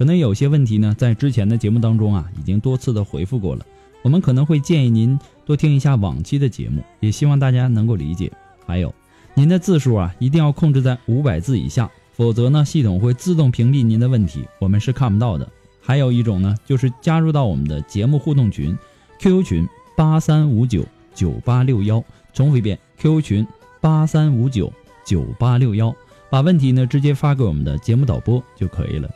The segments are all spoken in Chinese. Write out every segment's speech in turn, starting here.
可能有些问题呢，在之前的节目当中啊，已经多次的回复过了。我们可能会建议您多听一下往期的节目，也希望大家能够理解。还有，您的字数啊，一定要控制在五百字以下，否则呢，系统会自动屏蔽您的问题，我们是看不到的。还有一种呢，就是加入到我们的节目互动群，QQ 群八三五九九八六幺，重复一遍，QQ 群八三五九九八六幺，把问题呢直接发给我们的节目导播就可以了。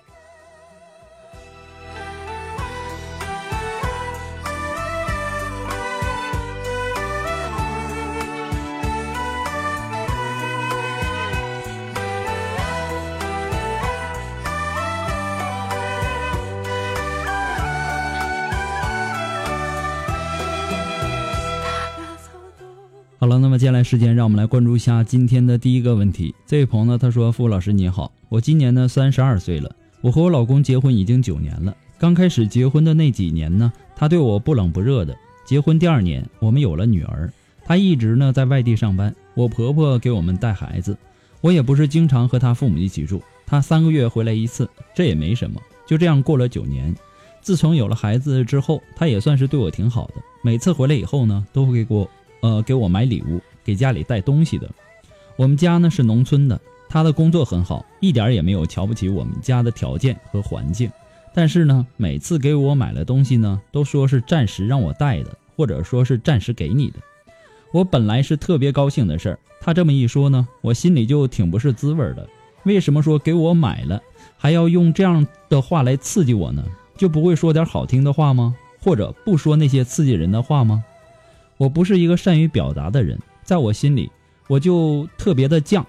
接下来时间，让我们来关注一下今天的第一个问题。这位朋友呢，他说：“傅老师你好，我今年呢三十二岁了，我和我老公结婚已经九年了。刚开始结婚的那几年呢，他对我不冷不热的。结婚第二年，我们有了女儿，他一直呢在外地上班，我婆婆给我们带孩子。我也不是经常和他父母一起住，他三个月回来一次，这也没什么。就这样过了九年。自从有了孩子之后，他也算是对我挺好的。每次回来以后呢，都会给我。”呃，给我买礼物，给家里带东西的。我们家呢是农村的，他的工作很好，一点也没有瞧不起我们家的条件和环境。但是呢，每次给我买了东西呢，都说是暂时让我带的，或者说是暂时给你的。我本来是特别高兴的事儿，他这么一说呢，我心里就挺不是滋味的。为什么说给我买了，还要用这样的话来刺激我呢？就不会说点好听的话吗？或者不说那些刺激人的话吗？我不是一个善于表达的人，在我心里，我就特别的犟。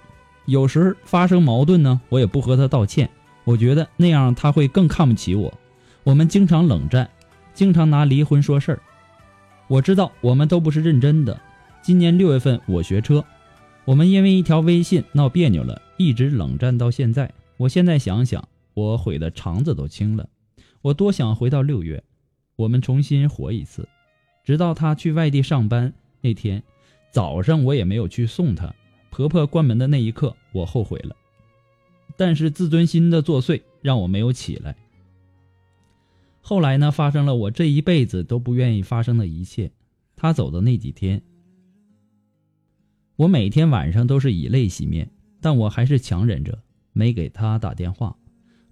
有时发生矛盾呢，我也不和他道歉。我觉得那样他会更看不起我。我们经常冷战，经常拿离婚说事儿。我知道我们都不是认真的。今年六月份我学车，我们因为一条微信闹别扭了，一直冷战到现在。我现在想想，我悔的肠子都青了。我多想回到六月，我们重新活一次。直到他去外地上班那天早上，我也没有去送她。婆婆关门的那一刻，我后悔了，但是自尊心的作祟让我没有起来。后来呢，发生了我这一辈子都不愿意发生的一切。他走的那几天，我每天晚上都是以泪洗面，但我还是强忍着没给他打电话。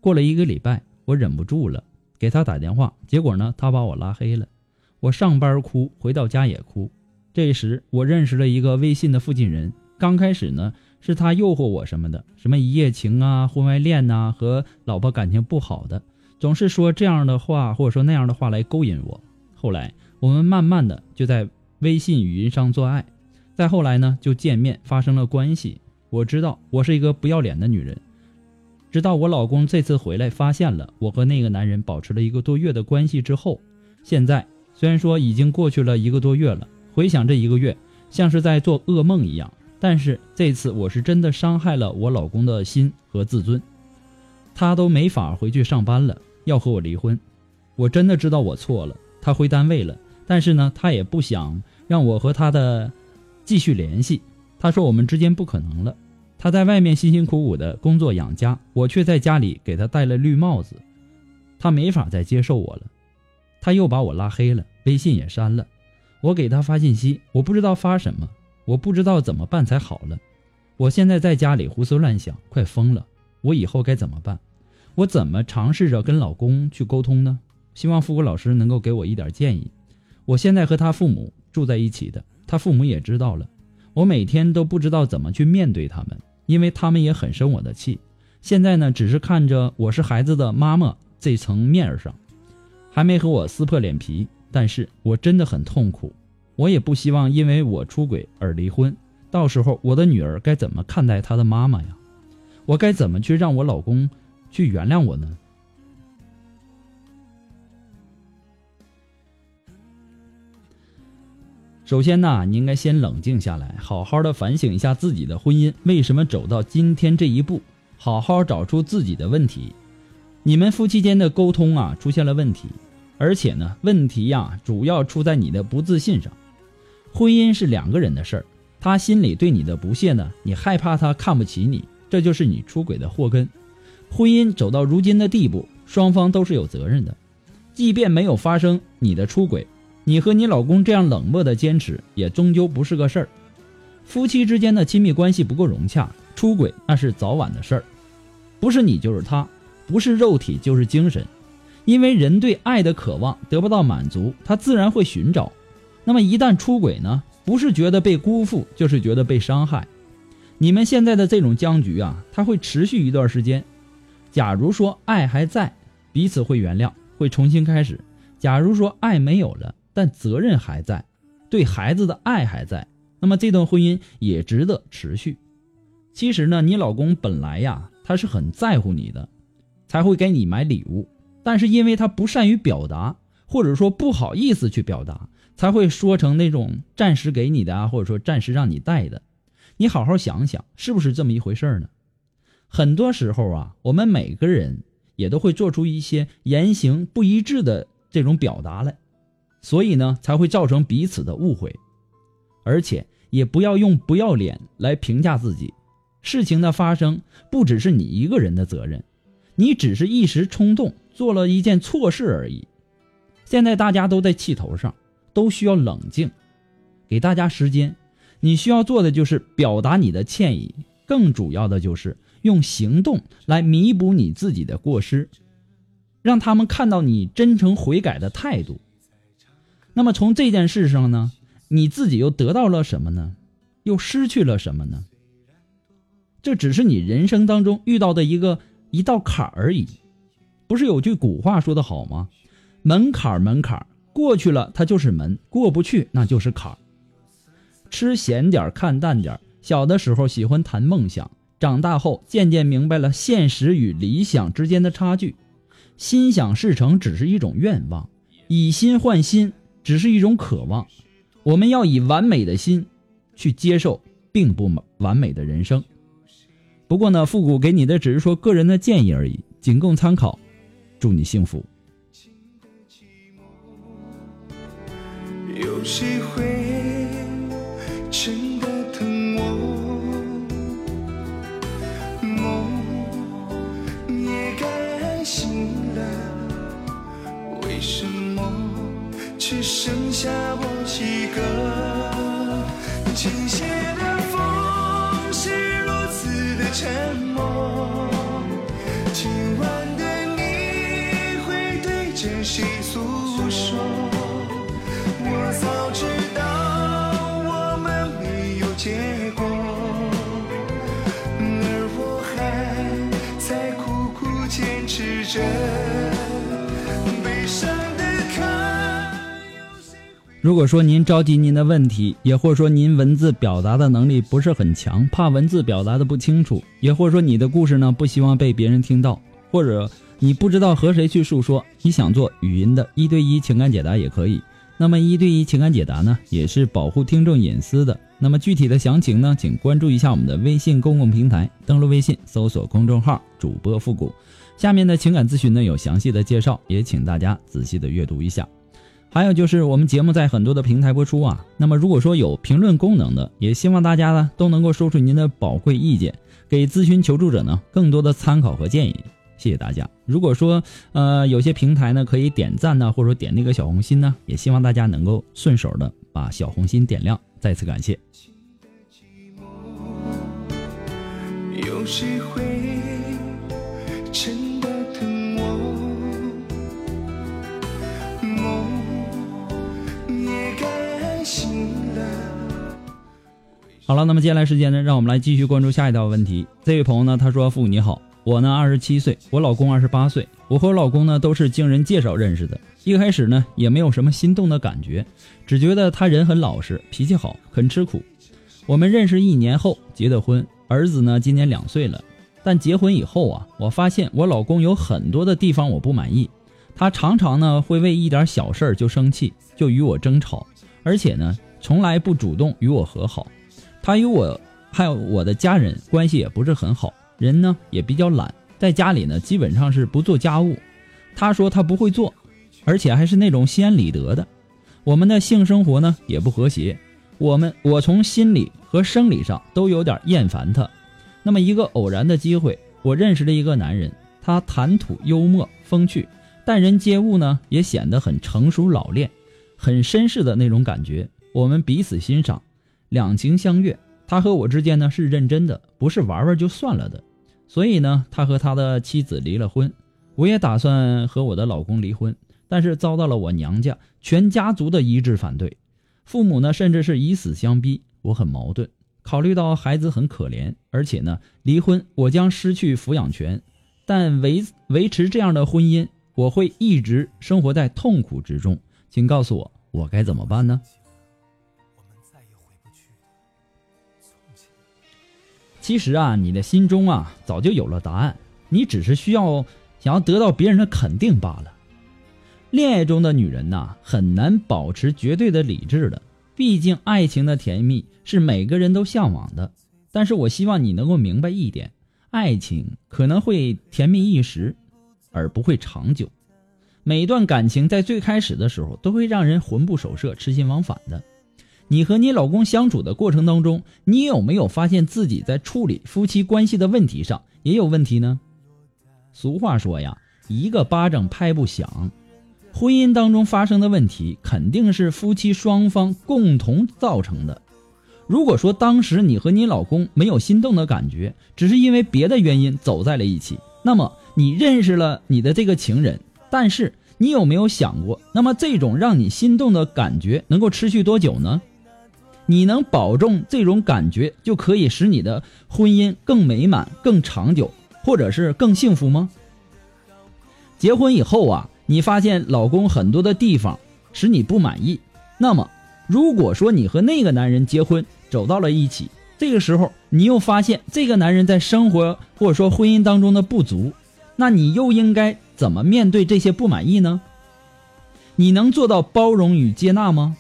过了一个礼拜，我忍不住了，给他打电话，结果呢，他把我拉黑了。我上班哭，回到家也哭。这时，我认识了一个微信的附近人。刚开始呢，是他诱惑我什么的，什么一夜情啊、婚外恋呐，和老婆感情不好的，总是说这样的话或者说那样的话来勾引我。后来，我们慢慢的就在微信语音上做爱，再后来呢，就见面发生了关系。我知道我是一个不要脸的女人，直到我老公这次回来发现了我和那个男人保持了一个多月的关系之后，现在。虽然说已经过去了一个多月了，回想这一个月，像是在做噩梦一样。但是这次我是真的伤害了我老公的心和自尊，他都没法回去上班了，要和我离婚。我真的知道我错了，他回单位了，但是呢，他也不想让我和他的继续联系。他说我们之间不可能了。他在外面辛辛苦苦的工作养家，我却在家里给他戴了绿帽子，他没法再接受我了。他又把我拉黑了，微信也删了。我给他发信息，我不知道发什么，我不知道怎么办才好了。我现在在家里胡思乱想，快疯了。我以后该怎么办？我怎么尝试着跟老公去沟通呢？希望富国老师能够给我一点建议。我现在和他父母住在一起的，他父母也知道了。我每天都不知道怎么去面对他们，因为他们也很生我的气。现在呢，只是看着我是孩子的妈妈这层面上，还没和我撕破脸皮。但是我真的很痛苦，我也不希望因为我出轨而离婚。到时候我的女儿该怎么看待她的妈妈呀？我该怎么去让我老公去原谅我呢？首先呢，你应该先冷静下来，好好的反省一下自己的婚姻为什么走到今天这一步，好好找出自己的问题。你们夫妻间的沟通啊出现了问题，而且呢，问题呀主要出在你的不自信上。婚姻是两个人的事儿，他心里对你的不屑呢，你害怕他看不起你，这就是你出轨的祸根。婚姻走到如今的地步，双方都是有责任的，即便没有发生你的出轨。你和你老公这样冷漠的坚持，也终究不是个事儿。夫妻之间的亲密关系不够融洽，出轨那是早晚的事儿。不是你就是他，不是肉体就是精神。因为人对爱的渴望得不到满足，他自然会寻找。那么一旦出轨呢？不是觉得被辜负，就是觉得被伤害。你们现在的这种僵局啊，它会持续一段时间。假如说爱还在，彼此会原谅，会重新开始。假如说爱没有了，但责任还在，对孩子的爱还在，那么这段婚姻也值得持续。其实呢，你老公本来呀，他是很在乎你的，才会给你买礼物。但是因为他不善于表达，或者说不好意思去表达，才会说成那种暂时给你的啊，或者说暂时让你带的。你好好想想，是不是这么一回事呢？很多时候啊，我们每个人也都会做出一些言行不一致的这种表达来。所以呢，才会造成彼此的误会，而且也不要用不要脸来评价自己。事情的发生不只是你一个人的责任，你只是一时冲动做了一件错事而已。现在大家都在气头上，都需要冷静，给大家时间。你需要做的就是表达你的歉意，更主要的就是用行动来弥补你自己的过失，让他们看到你真诚悔改的态度。那么从这件事上呢，你自己又得到了什么呢？又失去了什么呢？这只是你人生当中遇到的一个一道坎而已。不是有句古话说的好吗？门槛门槛过去了，它就是门；过不去，那就是坎。吃咸点看淡点小的时候喜欢谈梦想，长大后渐渐明白了现实与理想之间的差距。心想事成只是一种愿望，以心换心。只是一种渴望，我们要以完美的心去接受并不完美的人生。不过呢，复古给你的只是说个人的建议而已，仅供参考。祝你幸福。有谁会真的疼我？梦也该醒了，为什么？只剩下我一个。今夜的风是如此的沉默，对着谁诉说？我早知道我们没有结果，而我还在苦苦坚持着。如果说您着急您的问题，也或者说您文字表达的能力不是很强，怕文字表达的不清楚，也或者说你的故事呢不希望被别人听到，或者你不知道和谁去诉说，你想做语音的一对一情感解答也可以。那么一对一情感解答呢，也是保护听众隐私的。那么具体的详情呢，请关注一下我们的微信公共平台，登录微信搜索公众号主播复古，下面的情感咨询呢有详细的介绍，也请大家仔细的阅读一下。还有就是我们节目在很多的平台播出啊，那么如果说有评论功能的，也希望大家呢都能够说出您的宝贵意见，给咨询求助者呢更多的参考和建议。谢谢大家。如果说呃有些平台呢可以点赞呢，或者说点那个小红心呢，也希望大家能够顺手的把小红心点亮。再次感谢。有谁会真的疼我？梦也该醒了。好了，那么接下来时间呢，让我们来继续关注下一道问题。这位朋友呢，他说：“父母你好，我呢二十七岁，我老公二十八岁，我和我老公呢都是经人介绍认识的。一开始呢也没有什么心动的感觉，只觉得他人很老实，脾气好，很吃苦。我们认识一年后结的婚，儿子呢今年两岁了。但结婚以后啊，我发现我老公有很多的地方我不满意，他常常呢会为一点小事就生气，就与我争吵，而且呢从来不主动与我和好。”他与我还有我的家人关系也不是很好，人呢也比较懒，在家里呢基本上是不做家务。他说他不会做，而且还是那种心安理得的。我们的性生活呢也不和谐，我们我从心理和生理上都有点厌烦他。那么一个偶然的机会，我认识了一个男人，他谈吐幽默风趣，待人接物呢也显得很成熟老练，很绅士的那种感觉。我们彼此欣赏。两情相悦，他和我之间呢是认真的，不是玩玩就算了的。所以呢，他和他的妻子离了婚。我也打算和我的老公离婚，但是遭到了我娘家全家族的一致反对。父母呢，甚至是以死相逼。我很矛盾，考虑到孩子很可怜，而且呢，离婚我将失去抚养权。但维维持这样的婚姻，我会一直生活在痛苦之中。请告诉我，我该怎么办呢？其实啊，你的心中啊早就有了答案，你只是需要想要得到别人的肯定罢了。恋爱中的女人呐，很难保持绝对的理智的，毕竟爱情的甜蜜是每个人都向往的。但是我希望你能够明白一点，爱情可能会甜蜜一时，而不会长久。每一段感情在最开始的时候，都会让人魂不守舍、痴心往返的。你和你老公相处的过程当中，你有没有发现自己在处理夫妻关系的问题上也有问题呢？俗话说呀，一个巴掌拍不响。婚姻当中发生的问题，肯定是夫妻双方共同造成的。如果说当时你和你老公没有心动的感觉，只是因为别的原因走在了一起，那么你认识了你的这个情人，但是你有没有想过，那么这种让你心动的感觉能够持续多久呢？你能保证这种感觉就可以使你的婚姻更美满、更长久，或者是更幸福吗？结婚以后啊，你发现老公很多的地方使你不满意，那么如果说你和那个男人结婚走到了一起，这个时候你又发现这个男人在生活或者说婚姻当中的不足，那你又应该怎么面对这些不满意呢？你能做到包容与接纳吗？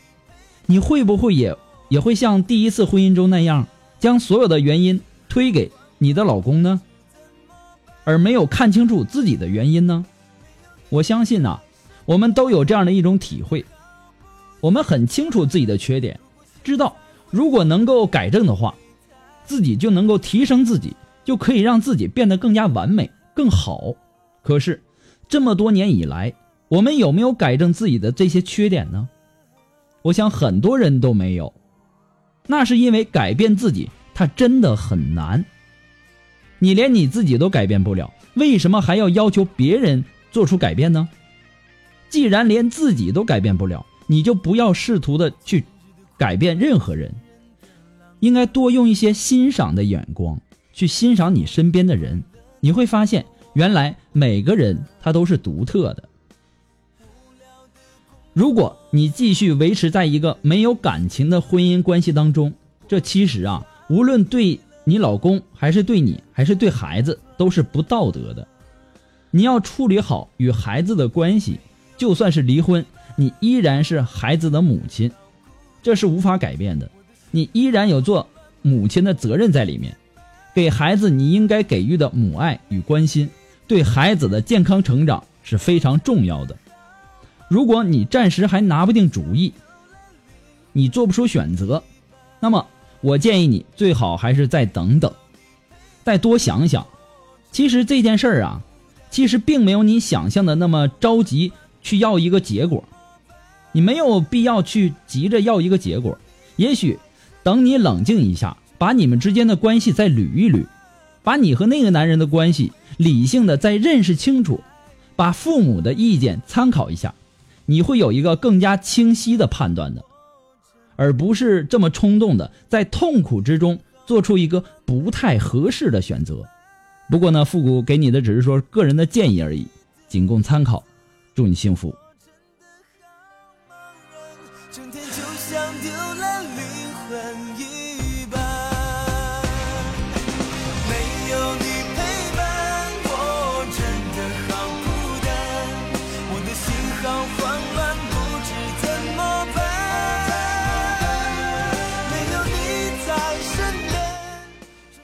你会不会也？也会像第一次婚姻中那样，将所有的原因推给你的老公呢，而没有看清楚自己的原因呢？我相信呐，我们都有这样的一种体会，我们很清楚自己的缺点，知道如果能够改正的话，自己就能够提升自己，就可以让自己变得更加完美、更好。可是这么多年以来，我们有没有改正自己的这些缺点呢？我想很多人都没有。那是因为改变自己，他真的很难。你连你自己都改变不了，为什么还要要求别人做出改变呢？既然连自己都改变不了，你就不要试图的去改变任何人。应该多用一些欣赏的眼光去欣赏你身边的人，你会发现，原来每个人他都是独特的。如果你继续维持在一个没有感情的婚姻关系当中，这其实啊，无论对你老公还是对你，还是对孩子，都是不道德的。你要处理好与孩子的关系，就算是离婚，你依然是孩子的母亲，这是无法改变的。你依然有做母亲的责任在里面，给孩子你应该给予的母爱与关心，对孩子的健康成长是非常重要的。如果你暂时还拿不定主意，你做不出选择，那么我建议你最好还是再等等，再多想想。其实这件事儿啊，其实并没有你想象的那么着急去要一个结果，你没有必要去急着要一个结果。也许等你冷静一下，把你们之间的关系再捋一捋，把你和那个男人的关系理性的再认识清楚，把父母的意见参考一下。你会有一个更加清晰的判断的，而不是这么冲动的在痛苦之中做出一个不太合适的选择。不过呢，复古给你的只是说个人的建议而已，仅供参考。祝你幸福。